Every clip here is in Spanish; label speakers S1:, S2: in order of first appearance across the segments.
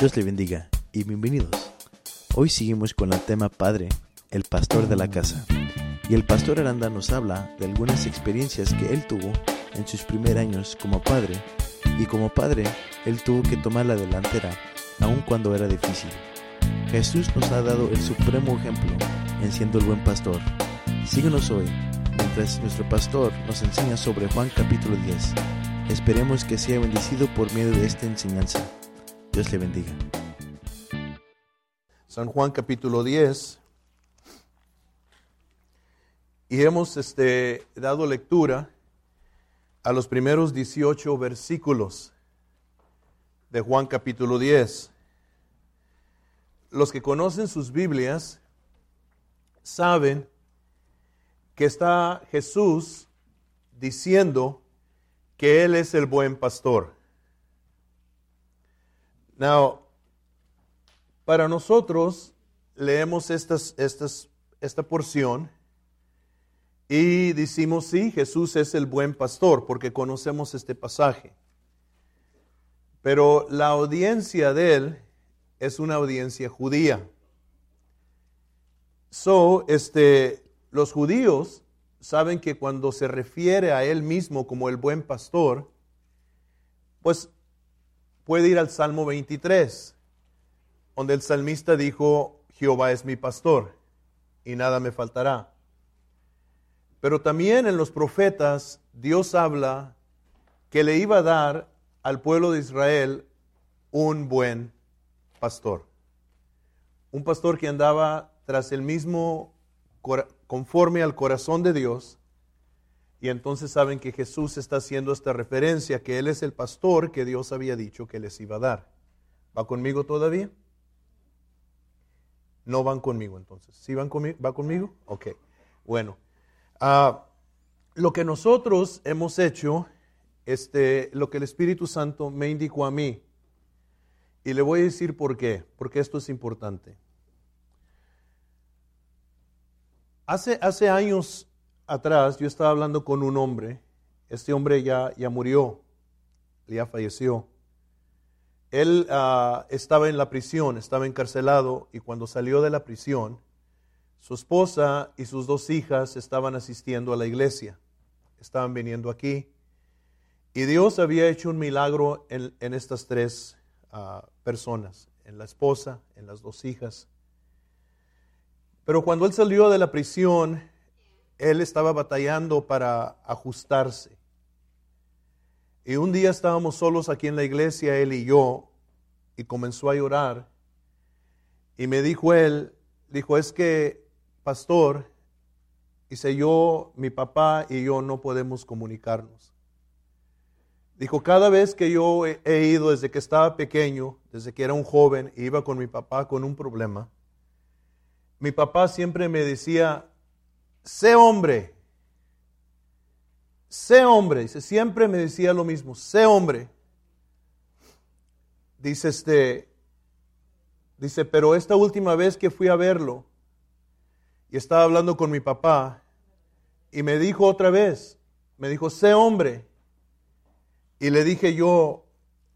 S1: Dios le bendiga y bienvenidos. Hoy seguimos con el tema Padre, el pastor de la casa. Y el pastor Aranda nos habla de algunas experiencias que él tuvo en sus primeros años como padre. Y como padre, él tuvo que tomar la delantera, aun cuando era difícil. Jesús nos ha dado el supremo ejemplo en siendo el buen pastor. Síguenos hoy, mientras nuestro pastor nos enseña sobre Juan capítulo 10. Esperemos que sea bendecido por medio de esta enseñanza. Dios le bendiga.
S2: San Juan capítulo 10. Y hemos este, dado lectura a los primeros 18 versículos de Juan capítulo 10. Los que conocen sus Biblias saben que está Jesús diciendo que Él es el buen pastor. Now, para nosotros leemos estas, estas, esta porción y decimos, sí, Jesús es el buen pastor, porque conocemos este pasaje. Pero la audiencia de él es una audiencia judía. So, este, los judíos saben que cuando se refiere a él mismo como el buen pastor, pues puede ir al Salmo 23, donde el salmista dijo, Jehová es mi pastor y nada me faltará. Pero también en los profetas Dios habla que le iba a dar al pueblo de Israel un buen pastor. Un pastor que andaba tras el mismo, conforme al corazón de Dios, y entonces saben que Jesús está haciendo esta referencia, que Él es el pastor que Dios había dicho que les iba a dar. ¿Va conmigo todavía? No van conmigo entonces. ¿Sí van conmigo? ¿Va conmigo? Ok. Bueno. Ah, lo que nosotros hemos hecho, este, lo que el Espíritu Santo me indicó a mí, y le voy a decir por qué, porque esto es importante. Hace, hace años atrás yo estaba hablando con un hombre, este hombre ya, ya murió, ya falleció. Él ah, estaba en la prisión, estaba encarcelado y cuando salió de la prisión, su esposa y sus dos hijas estaban asistiendo a la iglesia, estaban viniendo aquí. Y Dios había hecho un milagro en, estas tres ah, personas, en la esposa, en las dos hijas. Pero cuando él salió de la prisión, él estaba batallando para ajustarse. Y un día estábamos solos aquí en la iglesia, él y yo, y comenzó a llorar. Y me dijo él, dijo, es que, pastor, dice yo, mi papá y yo no podemos comunicarnos. Dijo, cada vez que yo he ido desde que estaba pequeño, desde que era un joven, iba con mi papá con un problema, mi papá siempre me decía, sé hombre. Sé hombre. Dice, siempre me decía lo mismo, sé hombre. Dice este, dice, pero esta última vez que fui a verlo y estaba hablando con mi papá y me dijo otra vez, me dijo, sé hombre. Y le dije yo,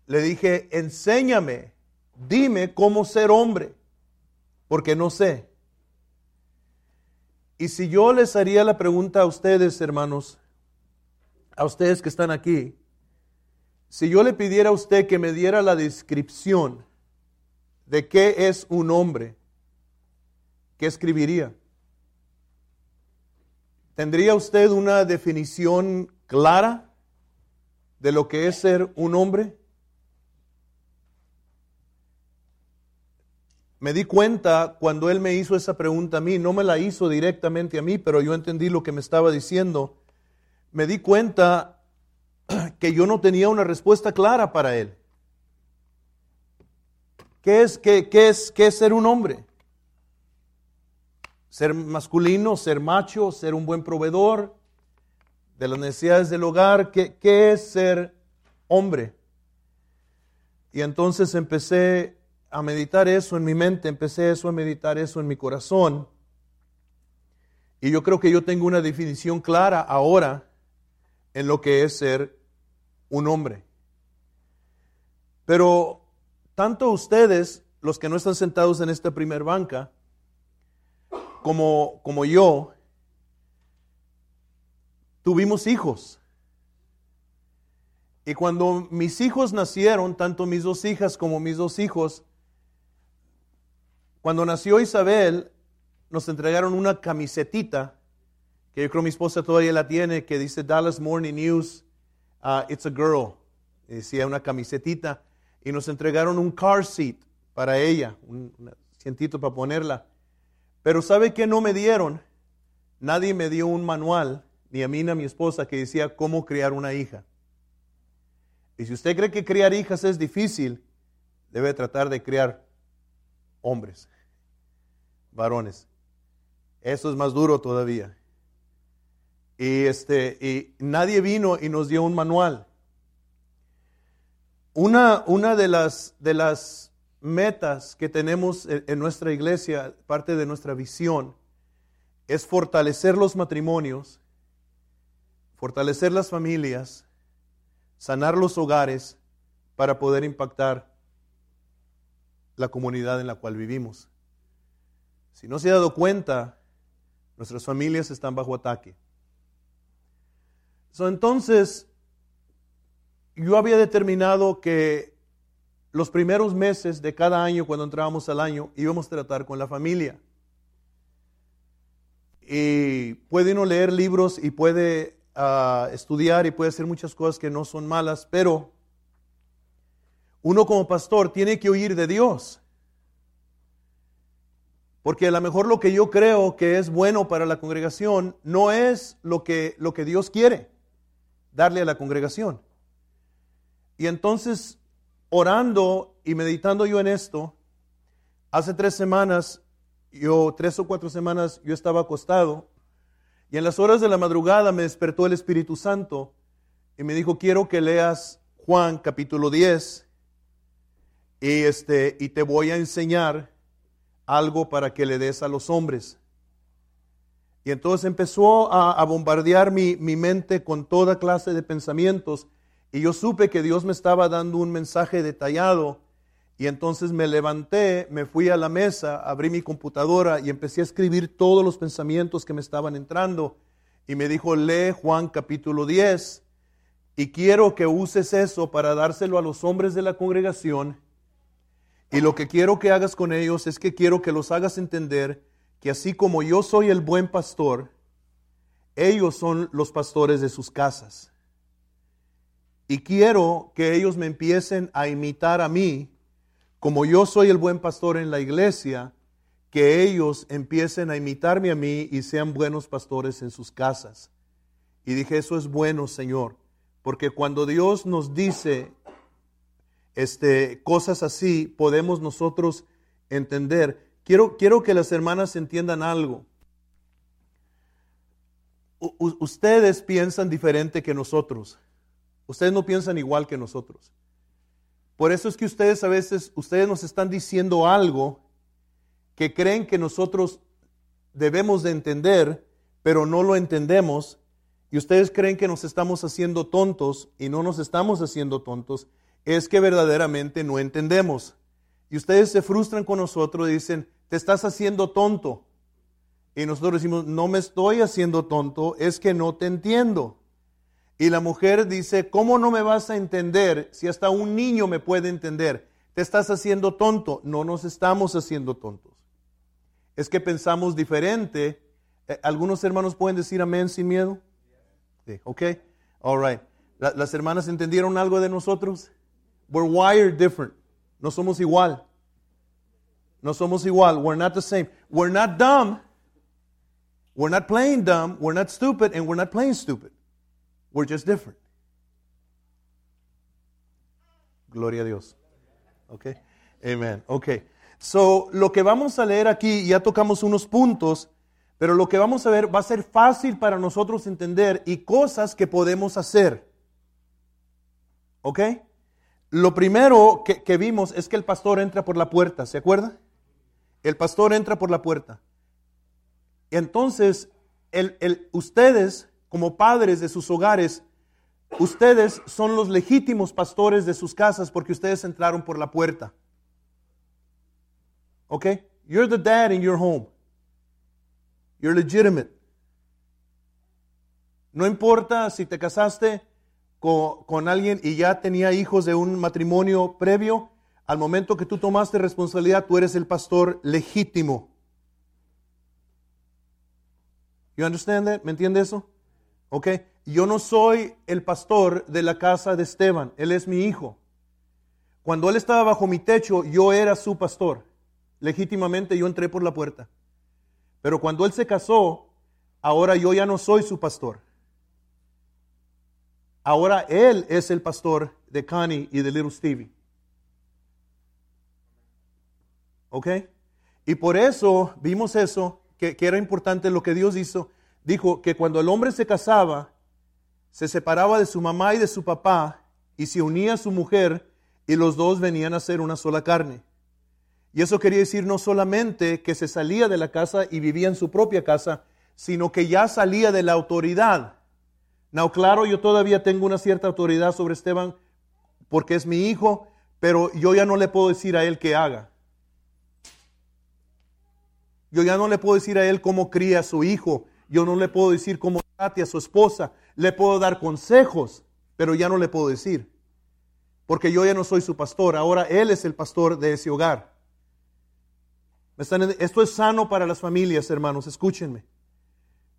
S2: le dije, enséñame, dime cómo ser hombre, porque no sé. Y si yo les haría la pregunta a ustedes, hermanos, a ustedes que están aquí, si yo le pidiera a usted que me diera la descripción de qué es un hombre, ¿qué escribiría? ¿Tendría usted una definición clara de lo que es ser un hombre? Me di cuenta cuando él me hizo esa pregunta a mí, no me la hizo directamente a mí, pero yo entendí lo que me estaba diciendo. Me di cuenta que yo no tenía una respuesta clara para él. ¿Qué es, qué, es, qué es ser un hombre? Ser masculino, ser macho, ser un buen proveedor de las necesidades del hogar. ¿Qué, qué es ser hombre? Y entonces empecé a meditar eso en mi mente, empecé eso a meditar eso en mi corazón. Y yo creo que yo tengo una definición clara ahora en lo que es ser un hombre. Pero tanto ustedes, los que no están sentados en esta primer banca, como, como yo, tuvimos hijos. Y cuando mis hijos nacieron, tanto mis dos hijas como mis dos hijos, cuando nació Isabel, nos entregaron una camisetita, que yo creo mi esposa todavía la tiene, que dice Dallas Morning News, uh, It's a Girl. decía una camisetita. Y nos entregaron un car seat para ella, un, un para ponerla. Pero ¿sabe qué no me dieron? Nadie me dio un manual, ni a mí ni a mi esposa, que decía cómo criar una hija. Y si usted cree que criar hijas es difícil, debe tratar de criar hombres, varones. Eso es más duro todavía. Y, este, y nadie vino y nos dio un manual. Una, una de, las, de las metas que tenemos en, en nuestra iglesia, parte de nuestra visión, es fortalecer los matrimonios, fortalecer las familias, sanar los hogares para poder impactar la comunidad en la cual vivimos. Si no se ha dado cuenta, nuestras familias están bajo ataque. entonces, yo había determinado que los primeros meses de cada año, cuando entrábamos al año, íbamos a tratar con la familia. Y puede uno leer libros y puede a estudiar y puede hacer muchas cosas que no son malas, pero uno como pastor tiene que oír de Dios. Porque a lo mejor lo que yo creo que es bueno para la congregación no es lo que, lo que Dios quiere darle a la congregación. Y entonces, orando y meditando yo en esto, hace tres semanas, yo, tres o cuatro semanas, yo estaba acostado y en las horas de la madrugada me despertó el Espíritu Santo y me dijo, quiero que leas Juan capítulo 10 y, este, y te voy a enseñar algo para que le des a los hombres. Y entonces empezó a, bombardear mi, mi mente con toda clase de pensamientos y yo supe que Dios me estaba dando un mensaje detallado y entonces me levanté, me fui a la mesa, abrí mi computadora y empecé a escribir todos los pensamientos que me estaban entrando. Y me dijo, lee Juan capítulo 10. Y quiero que uses eso para dárselo a los hombres de la congregación. Y lo que quiero que hagas con ellos es que quiero que los hagas entender que así como yo soy el buen pastor, ellos son los pastores de sus casas. Y quiero que ellos me empiecen a imitar a mí como yo soy el buen pastor en la iglesia, que ellos empiecen a imitarme a mí y sean buenos pastores en sus casas. Y dije, eso es bueno, Señor, porque cuando Dios nos dice este, cosas así, podemos nosotros entender. Quiero, quiero que las hermanas entiendan algo. ustedes piensan diferente que nosotros. Ustedes no piensan igual que nosotros. Por eso es que ustedes a veces, ustedes nos están diciendo algo que creen que nosotros debemos de entender, pero no lo entendemos. Y ustedes creen que nos estamos haciendo tontos y no nos estamos haciendo tontos. Es que verdaderamente no entendemos. Y ustedes se frustran con nosotros y dicen, te estás haciendo tonto. Y nosotros decimos, no me estoy haciendo tonto, es que no te entiendo. Y la mujer dice, ¿cómo no me vas a entender si hasta un niño me puede entender? Te estás haciendo tonto. No nos estamos haciendo tontos. Es que pensamos diferente. Eh, ¿Algunos hermanos pueden decir amén sin miedo? Sí, ok. All right. ¿Las hermanas entendieron algo de nosotros? We're wired different. No somos igual. No somos igual. We're not the same. We're not dumb. We're not playing dumb. We're not stupid. And we're not playing stupid. We're just different. Gloria a Dios. Ok. Amen. Ok. So, lo que vamos a leer aquí, ya tocamos unos puntos, pero lo que vamos a ver va a ser fácil para nosotros entender y cosas que podemos hacer. ¿Ok? Lo primero que, vimos es que el pastor entra por la puerta, ¿se acuerda? El pastor entra por la puerta. Entonces, el, el, ustedes como padres de sus hogares, ustedes son los legítimos pastores de sus casas porque ustedes entraron por la puerta. Okay? You're the dad in your home. You're legitimate. No importa si te casaste con, alguien y ya tenía hijos de un matrimonio previo, al momento que tú tomaste responsabilidad, tú eres el pastor legítimo. You understand that? ¿Me entiende eso? Ok. Yo no soy el pastor de la casa de Esteban, él es mi hijo. Cuando él estaba bajo mi techo, yo era su pastor. Legítimamente yo entré por la puerta. Pero cuando él se casó, ahora yo ya no soy su pastor. Ahora él es el pastor de Connie y de Little Stevie. ¿Ok? Y por eso vimos eso, que, que, era importante lo que Dios hizo. Dijo que cuando el hombre se casaba, se separaba de su mamá y de su papá y se unía a su mujer y los dos venían a ser una sola carne. Y eso quería decir no solamente que se salía de la casa y vivía en su propia casa, sino que ya salía de la autoridad. No, claro, yo todavía tengo una cierta autoridad sobre Esteban porque es mi hijo, pero yo ya no le puedo decir a él qué haga. Yo ya no le puedo decir a él cómo cría a su hijo. Yo no le puedo decir cómo trate a su esposa. Le puedo dar consejos, pero ya no le puedo decir. Porque yo ya no soy su pastor. Ahora él es el pastor de ese hogar. Esto es sano para las familias, hermanos. Escúchenme.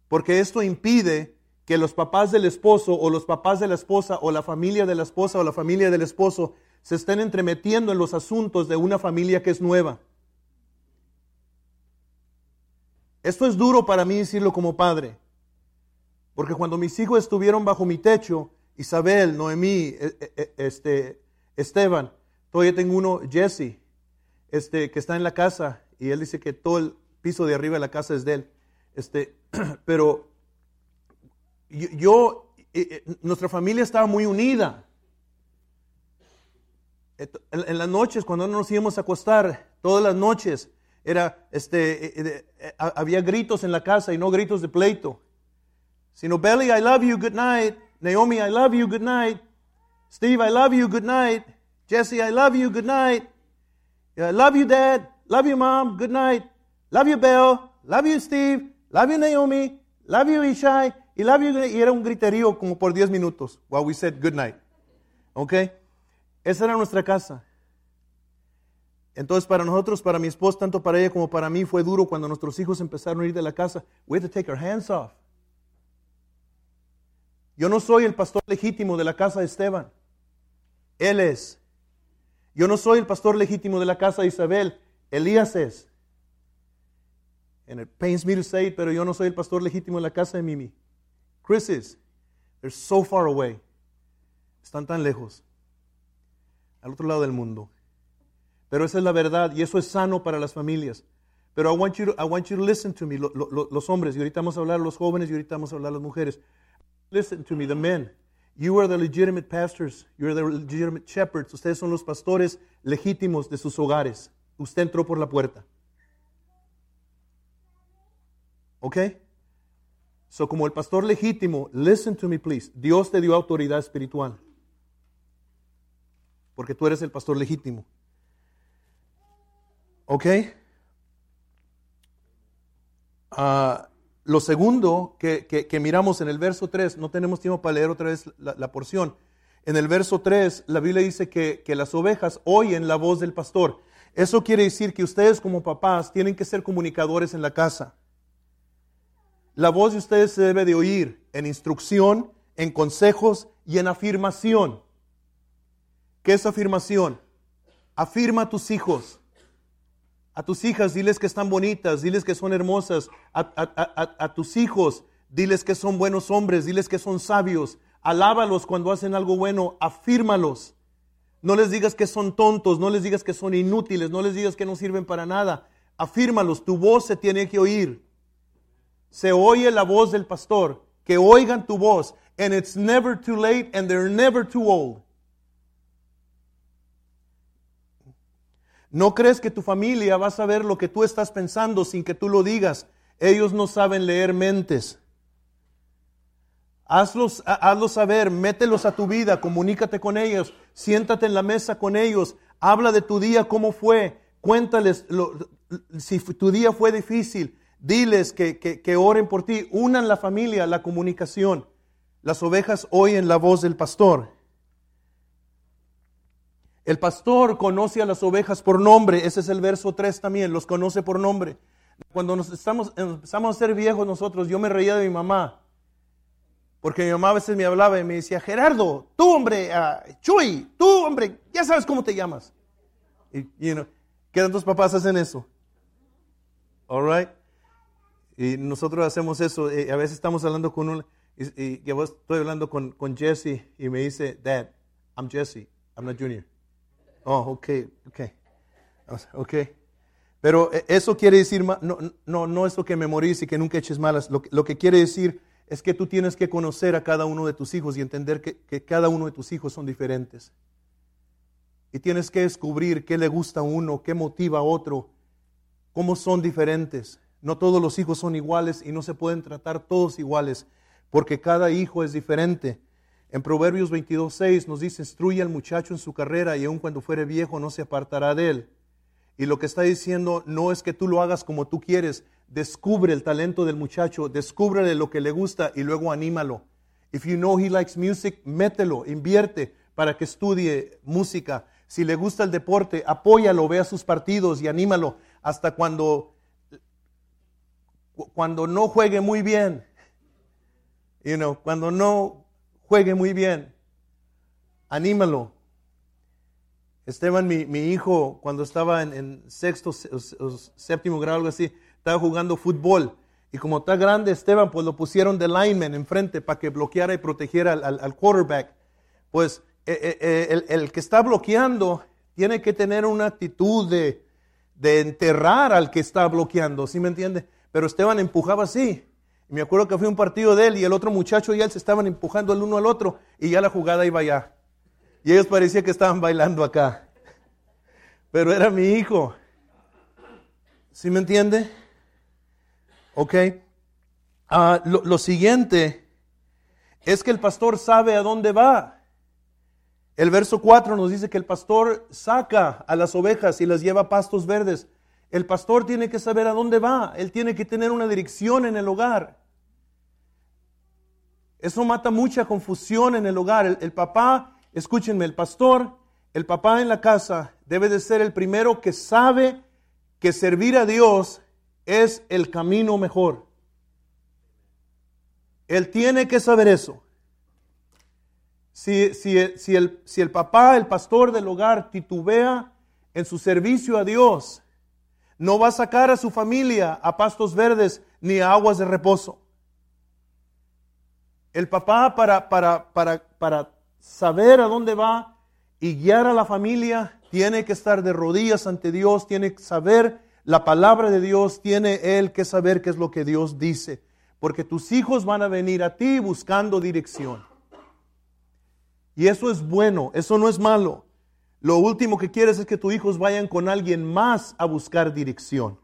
S2: Porque esto impide que los papás del esposo o los papás de la esposa o la familia de la esposa o la familia del esposo se estén entremetiendo en los asuntos de una familia que es nueva. Esto es duro para mí decirlo como padre, porque cuando mis hijos estuvieron bajo mi techo, Isabel, Noemí, e, e, e, este, Esteban, todavía tengo uno, Jesse, este, que está en la casa, y él dice que todo el piso de arriba de la casa es de él. Este, pero yo, nuestra familia estaba muy unida. En, las noches, cuando nos íbamos a acostar, todas las noches, era, este, eh, eh, eh, había gritos en la casa y no gritos de pleito. Sino, Belly, I love you, good night. Naomi, I love you, good night. Steve, I love you, good night. Jesse, I love you, good night. I love you, Dad. Love you, Mom. Good night. Love you, Belle. Love you, Steve. Love you, Naomi. Love you, Ishai. Y you. Y era un griterío como por 10 minutos while we said good night. ¿Ok? Esa era nuestra casa. Entonces, para nosotros, para mi esposa, tanto para ella como para mí, fue duro cuando nuestros hijos empezaron a ir de la casa. We had to take our hands off. Yo no soy el pastor legítimo de la casa de Esteban. Él es. Yo no soy el pastor legítimo de la casa de Isabel. Elías es. And it pains me to say it, pero yo no soy el pastor legítimo de la casa de Mimi. Chris is. They're so far away. Están tan lejos. Al otro lado del mundo. Pero esa es la verdad y eso es sano para las familias. Pero I want you to, I want you to listen to me, lo, lo, los hombres, y ahorita vamos a hablar los jóvenes y ahorita vamos a hablar las mujeres. Listen to me, the men. You are the legitimate pastors. You are the legitimate shepherds. Ustedes son los pastores legítimos de sus hogares. Usted entró por la puerta. ¿Ok? So, como el pastor legítimo, listen to me, please. Dios te dio autoridad espiritual. Porque tú eres el pastor legítimo. ¿Ok? Uh, lo segundo que, que, miramos en el verso 3, no tenemos tiempo para leer otra vez la, la porción. En el verso 3, la Biblia dice que, que, las ovejas oyen la voz del pastor. Eso quiere decir que ustedes como papás tienen que ser comunicadores en la casa. La voz de ustedes se debe de oír en instrucción, en consejos y en afirmación. ¿Qué es afirmación? Afirma a tus hijos. A tus hijas, diles que están bonitas, diles que son hermosas. A, tus hijos, diles que son buenos hombres, diles que son sabios. Alábalos cuando hacen algo bueno, afírmalos. No les digas que son tontos, no les digas que son inútiles, no les digas que no sirven para nada. Afírmalos, tu voz se tiene que oír. Se oye la voz del pastor, que oigan tu voz. And it's never too late and they're never too old. ¿No crees que tu familia va a saber lo que tú estás pensando sin que tú lo digas? Ellos no saben leer mentes. Hazlos, hazlos saber, mételos a tu vida, comunícate con ellos, siéntate en la mesa con ellos, habla de tu día, cómo fue, cuéntales lo, si tu día fue difícil, diles que, que, oren por ti, unan la familia, la comunicación. Las ovejas oyen la voz del pastor. El pastor conoce a las ovejas por nombre, ese es el verso 3 también, los conoce por nombre. Cuando nos estamos, empezamos a ser viejos nosotros, yo me reía de mi mamá, porque mi mamá a veces me hablaba y me decía, Gerardo, tú hombre, uh, Chuy, tú hombre, ya sabes cómo te llamas. Y, you know, ¿Qué tantos papás hacen eso? All right. Y nosotros hacemos eso. Y a veces estamos hablando con un. Y, y estoy hablando con, con Jesse y me dice, Dad, I'm Jesse, I'm not Junior. Oh, ok, ok. Ok. Pero eh, eso quiere decir, no, no, no es lo que memorices y que nunca eches malas. Lo, lo, que quiere decir es que tú tienes que conocer a cada uno de tus hijos y entender que, que cada uno de tus hijos son diferentes. Y tienes que descubrir qué le gusta a uno, qué motiva a otro, cómo son diferentes. No todos los hijos son iguales y no se pueden tratar todos iguales, porque cada hijo es diferente. En Proverbios 22.6 nos dice, instruye al muchacho en su carrera y aun cuando fuere viejo no se apartará de él. Y lo que está diciendo no es que tú lo hagas como tú quieres, descubre el talento del muchacho, descúbrele lo que le gusta y luego anímalo. If you know he likes music, mételo, invierte para que estudie música. Si le gusta el deporte, apóyalo, vea sus partidos y anímalo hasta cuando, cuando no juegue muy bien. You know, cuando no juegue muy bien, anímalo. Esteban, mi, hijo, cuando estaba en, sexto o séptimo grado, algo así, estaba jugando fútbol. Y como está grande Esteban, pues lo pusieron de lineman enfrente para que bloqueara y protegiera al, al quarterback. Pues eh, eh, eh, el, que está bloqueando tiene que tener una actitud de, enterrar al que está bloqueando, ¿sí me entiende? Pero Esteban empujaba así. me acuerdo que fue un partido de él y el otro muchacho y él se estaban empujando el uno al otro y ya la jugada iba allá. Y ellos parecía que estaban bailando acá. Pero era mi hijo. ¿Sí me entiende? Ok. Ah, lo siguiente es que el pastor sabe a dónde va. El verso 4 nos dice que el pastor saca a las ovejas y las lleva pastos verdes. El pastor tiene que saber a dónde va, él tiene que tener una dirección en el hogar. Eso mata mucha confusión en el hogar. El, papá, escúchenme, el pastor, el papá en la casa debe de ser el primero que sabe que servir a Dios es el camino mejor. Él tiene que saber eso. Si, si, el, si el papá, el pastor del hogar, titubea en su servicio a Dios, no va a sacar a su familia a pastos verdes ni a aguas de reposo. El papá para, para, para, para saber a dónde va y guiar a la familia tiene que estar de rodillas ante Dios, tiene que saber la palabra de Dios, tiene él que saber qué es lo que Dios dice, porque tus hijos van a venir a ti buscando dirección. Y eso es bueno, eso no es malo. Lo último que quieres es que tus hijos vayan con alguien más a buscar dirección.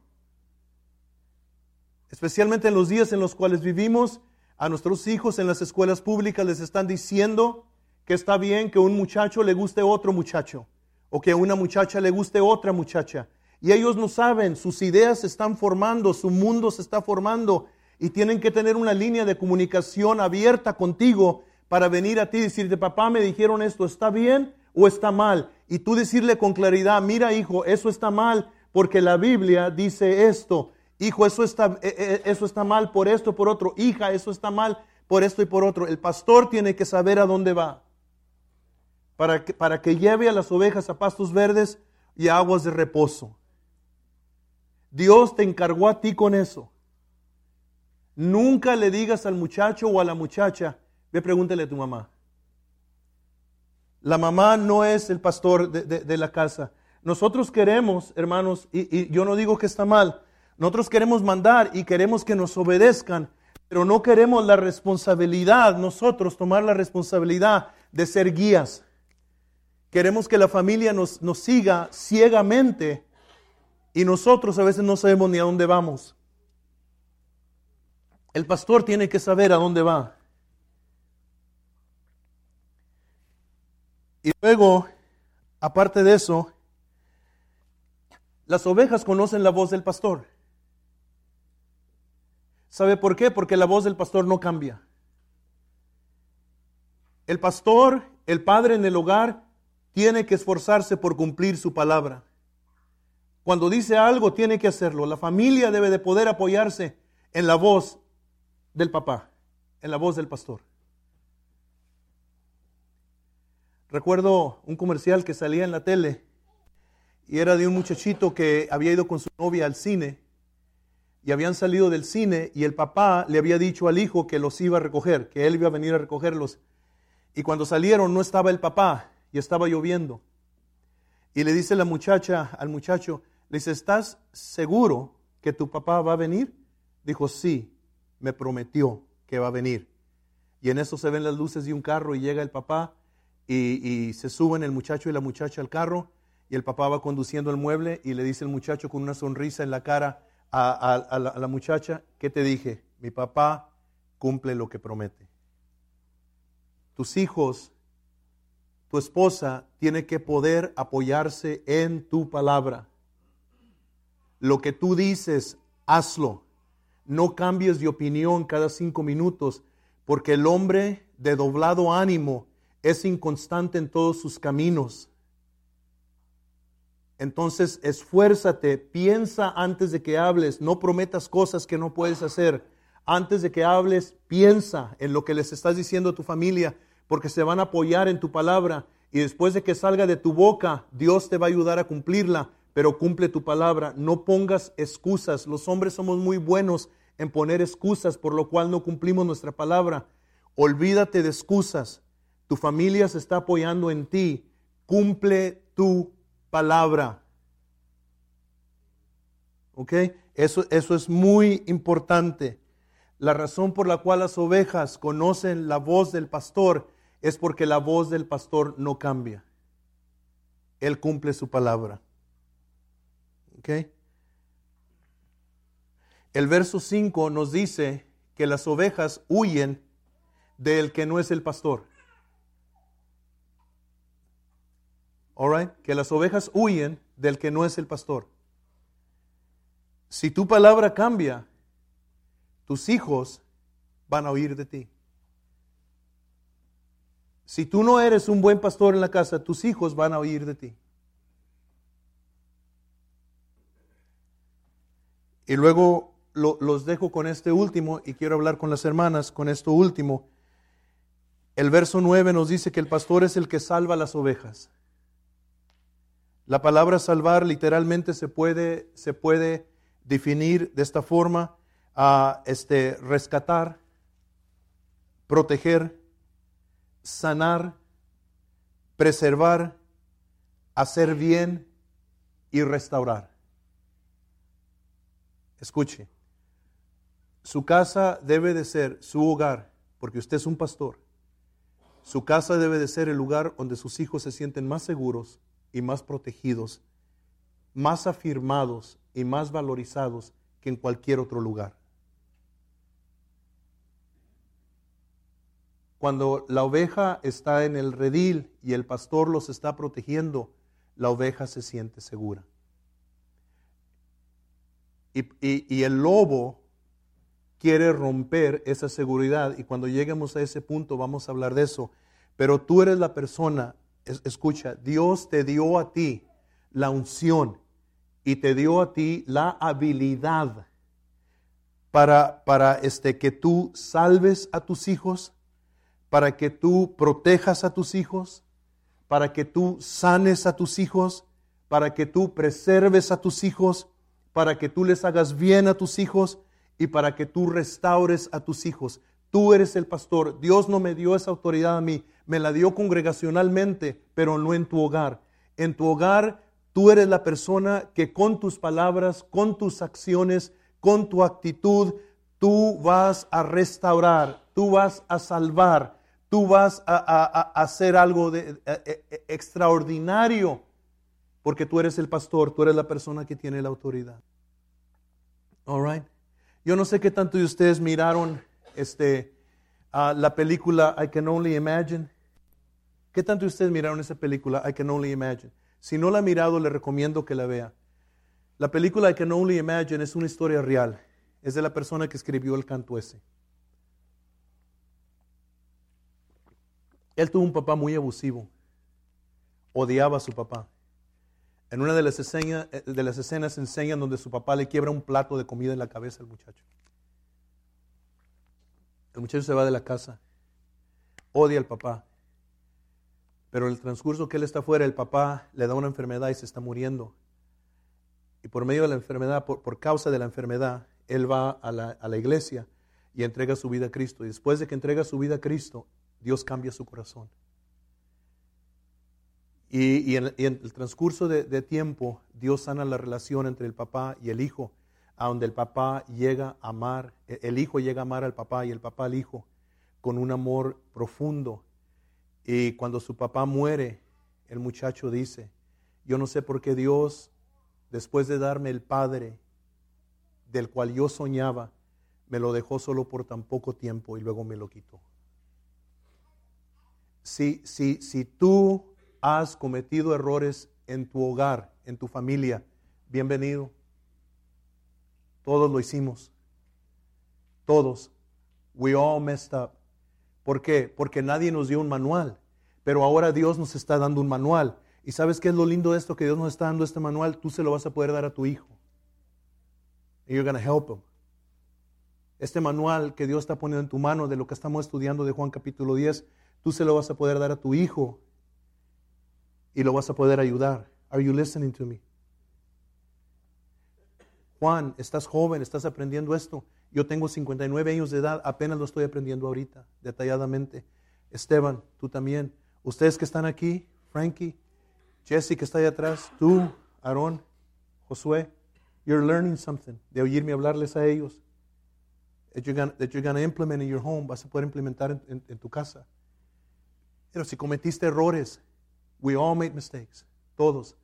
S2: Especialmente en los días en los cuales vivimos, a nuestros hijos en las escuelas públicas les están diciendo que está bien que un muchacho le guste otro muchacho o que a una muchacha le guste otra muchacha. Y ellos no saben, sus ideas se están formando, su mundo se está formando y tienen que tener una línea de comunicación abierta contigo para venir a ti y decirte, papá, me dijeron esto, ¿está bien o está mal? Y tú decirle con claridad, mira hijo, eso está mal porque la Biblia dice esto. Hijo, eso está, eh, eh, eso está mal por esto, por otro. Hija, eso está mal por esto y por otro. El pastor tiene que saber a dónde va. Para que, para que lleve a las ovejas a pastos verdes y a aguas de reposo. Dios te encargó a ti con eso. Nunca le digas al muchacho o a la muchacha, Ve, pregúntele a tu mamá. La mamá no es el pastor de, la casa. Nosotros queremos, hermanos, y, y, yo no digo que está mal, nosotros queremos mandar y queremos que nos obedezcan, pero no queremos la responsabilidad, nosotros tomar la responsabilidad de ser guías. Queremos que la familia nos, nos siga ciegamente y nosotros a veces no sabemos ni a dónde vamos. El pastor tiene que saber a dónde va. Y luego, aparte de eso, Las ovejas conocen la voz del pastor. ¿Sabe por qué? Porque la voz del pastor no cambia. El pastor, el padre en el hogar, tiene que esforzarse por cumplir su palabra. Cuando dice algo, tiene que hacerlo. La familia debe de poder apoyarse en la voz del papá, en la voz del pastor. Recuerdo un comercial que salía en la tele y era de un muchachito que había ido con su novia al cine y habían salido del cine y el papá le había dicho al hijo que los iba a recoger, que él iba a venir a recogerlos. Y cuando salieron no estaba el papá y estaba lloviendo. Y le dice la muchacha al muchacho, le dice, ¿estás seguro que tu papá va a venir? Dijo, sí, me prometió que va a venir. Y en eso se ven las luces de un carro y llega el papá y, se suben el muchacho y la muchacha al carro y el papá va conduciendo el mueble y le dice el muchacho con una sonrisa en la cara a, la, muchacha, ¿qué te dije? Mi papá cumple lo que promete. Tus hijos, tu esposa tiene que poder apoyarse en tu palabra. Lo que tú dices, hazlo. No cambies de opinión cada cinco minutos, porque el hombre de doblado ánimo es inconstante en todos sus caminos. Entonces, esfuérzate, piensa antes de que hables, no prometas cosas que no puedes hacer. Antes de que hables, piensa en lo que les estás diciendo a tu familia, porque se van a apoyar en tu palabra y después de que salga de tu boca, Dios te va a ayudar a cumplirla, pero cumple tu palabra. No pongas excusas. Los hombres somos muy buenos en poner excusas por lo cual no cumplimos nuestra palabra. Olvídate de excusas. Tu familia se está apoyando en ti. Cumple tu palabra. ¿Ok? Eso, eso es muy importante. La razón por la cual las ovejas conocen la voz del pastor es porque la voz del pastor no cambia. Él cumple su palabra. ¿Ok? El verso 5 nos dice que las ovejas huyen del que no es el pastor. Que las ovejas huyen del que no es el pastor. Si tu palabra cambia, tus hijos van a oír de ti. Si tú no eres un buen pastor en la casa, tus hijos van a oír de ti. Y luego los dejo con este último y quiero hablar con las hermanas con esto último. El verso 9 nos dice que el pastor es el que salva las ovejas. La palabra salvar literalmente se puede, se puede definir de esta forma, a este, rescatar, proteger, sanar, preservar, hacer bien y restaurar. Escuche, su casa debe de ser su hogar, porque usted es un pastor. Su casa debe de ser el lugar donde sus hijos se sienten más seguros, y más protegidos, más afirmados y más valorizados que en cualquier otro lugar. Cuando la oveja está en el redil y el pastor los está protegiendo, la oveja se siente segura. Y, y, el lobo quiere romper esa seguridad y cuando lleguemos a ese punto vamos a hablar de eso. Pero tú eres la persona escucha, Dios te dio a ti la unción y te dio a ti la habilidad para, para este, que tú salves a tus hijos, para que tú protejas a tus hijos, para que tú sanes a tus hijos, para que tú preserves a tus hijos, para que tú les hagas bien a tus hijos y para que tú restaures a tus hijos. Tú eres el pastor. Dios no me dio esa autoridad a mí me la dio congregacionalmente, pero no en tu hogar. En tu hogar tú eres la persona que con tus palabras, con tus acciones, con tu actitud, tú vas a restaurar, tú vas a salvar, tú vas a, hacer algo de, extraordinario, porque tú eres el pastor, tú eres la persona que tiene la autoridad. All right. Yo no sé qué tanto de ustedes miraron este, la película I Can Only Imagine. ¿Qué tanto ustedes miraron esa película? I Can Only Imagine. Si no la ha mirado, le recomiendo que la vea. La película I Can Only Imagine es una historia real. Es de la persona que escribió el canto ese. Él tuvo un papá muy abusivo. Odiaba a su papá. En una de las, escenas, de las escenas enseñan donde su papá le quiebra un plato de comida en la cabeza al muchacho. El muchacho se va de la casa. Odia al papá. Pero en el transcurso que él está fuera, el papá le da una enfermedad y se está muriendo. Y por medio de la enfermedad, por, causa de la enfermedad, él va a la, a la iglesia y entrega su vida a Cristo. Y después de que entrega su vida a Cristo, Dios cambia su corazón. Y, en, el transcurso de, tiempo, Dios sana la relación entre el papá y el hijo, a donde el papá llega a amar, e, el hijo llega a amar al papá y el papá al hijo con un amor profundo. Y cuando su papá muere, el muchacho dice, yo no sé por qué Dios, después de darme el padre del cual yo soñaba, me lo dejó solo por tan poco tiempo y luego me lo quitó. Si, si, si tú has cometido errores en tu hogar, en tu familia, bienvenido. Todos lo hicimos. Todos. We all messed up. ¿Por qué? Porque nadie nos dio un manual. Pero ahora Dios nos está dando un manual. ¿Y sabes qué es lo lindo de esto? Que Dios nos está dando este manual. Tú se lo vas a poder dar a tu hijo. And you're going to help him. Este manual que Dios está poniendo en tu mano de lo que estamos estudiando de Juan capítulo 10, tú se lo vas a poder dar a tu hijo y lo vas a poder ayudar. Are you listening to me? Juan, estás joven, estás aprendiendo esto. Yo tengo 59 años de edad, apenas lo estoy aprendiendo ahorita, detalladamente. Esteban, tú también. Ustedes que están aquí, Frankie, Jesse que está ahí atrás, tú, Aarón, Josué, you're learning something. De oírme hablarles a ellos. That you're going to implement in your home, vas a poder implementar en, en tu casa. Pero si cometiste errores, We all make mistakes, todos.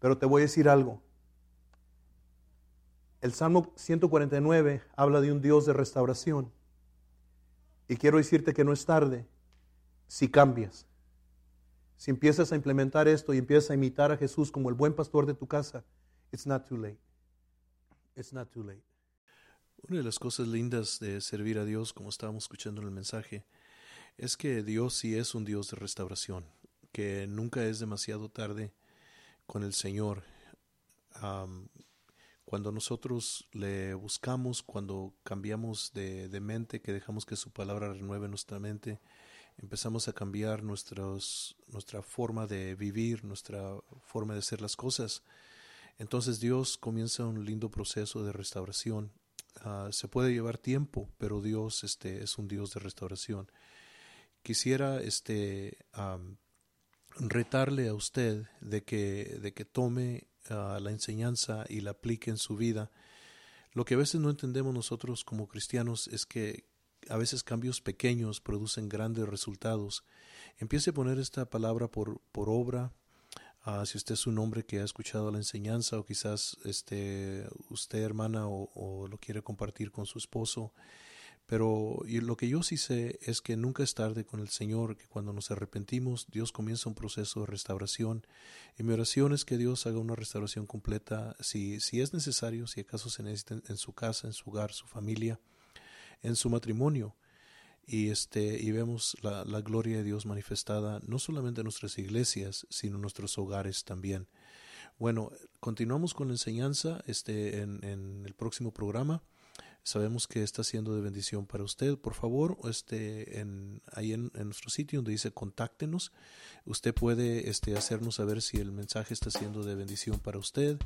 S2: Pero te voy a decir algo. El Salmo 149 habla de un Dios de restauración. Y quiero decirte que no es tarde si cambias. Si empiezas a implementar esto y empiezas a imitar a Jesús como el buen pastor de tu casa, it's not too late. It's not too late.
S1: Una de las cosas lindas de servir a Dios, como estábamos escuchando en el mensaje, es que Dios sí es un Dios de restauración que nunca es demasiado tarde con el Señor. Cuando nosotros le buscamos, cuando cambiamos de, mente, que dejamos que su palabra renueve nuestra mente, empezamos a cambiar nuestra forma de vivir, nuestra forma de hacer las cosas. Entonces Dios comienza un lindo proceso de restauración. Ah, se puede llevar tiempo, pero Dios este, es un Dios de restauración. Quisiera este, retarle a usted de que, de que tome la enseñanza y la aplique en su vida. Lo que a veces no entendemos nosotros como cristianos es que a veces cambios pequeños producen grandes resultados. Empiece a poner esta palabra por, por obra. Ah, si usted es un hombre que ha escuchado la enseñanza o quizás este, usted hermana o lo quiere compartir con su esposo, pero lo que yo sí sé es que nunca es tarde con el Señor, que cuando nos arrepentimos, Dios comienza un proceso de restauración. Y mi oración es que Dios haga una restauración completa, si, si es necesario, si acaso se necesita en su casa, en su hogar, su familia, en su matrimonio. Y, este, y vemos la, la gloria de Dios manifestada no solamente en nuestras iglesias, sino en nuestros hogares también. Bueno, continuamos con la enseñanza este, en, en el próximo programa. Sabemos que está siendo de bendición para usted. Por favor, este, en, ahí en, nuestro sitio donde dice contáctenos, usted puede este, hacernos saber si el mensaje está siendo de bendición para usted.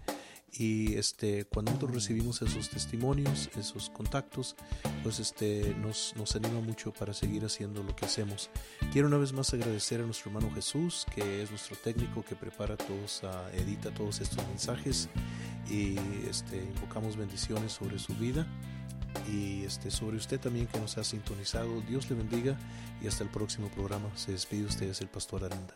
S1: Y este, cuando nosotros recibimos esos testimonios, esos contactos, pues este, nos, nos anima mucho para seguir haciendo lo que hacemos. Quiero una vez más agradecer a nuestro hermano Jesús, que es nuestro técnico que prepara todos, uh, edita todos estos mensajes y este, invocamos bendiciones sobre su vida y este, sobre usted también que nos ha sintonizado. Dios le bendiga y hasta el próximo programa. Se despide ustedes el pastor Aranda.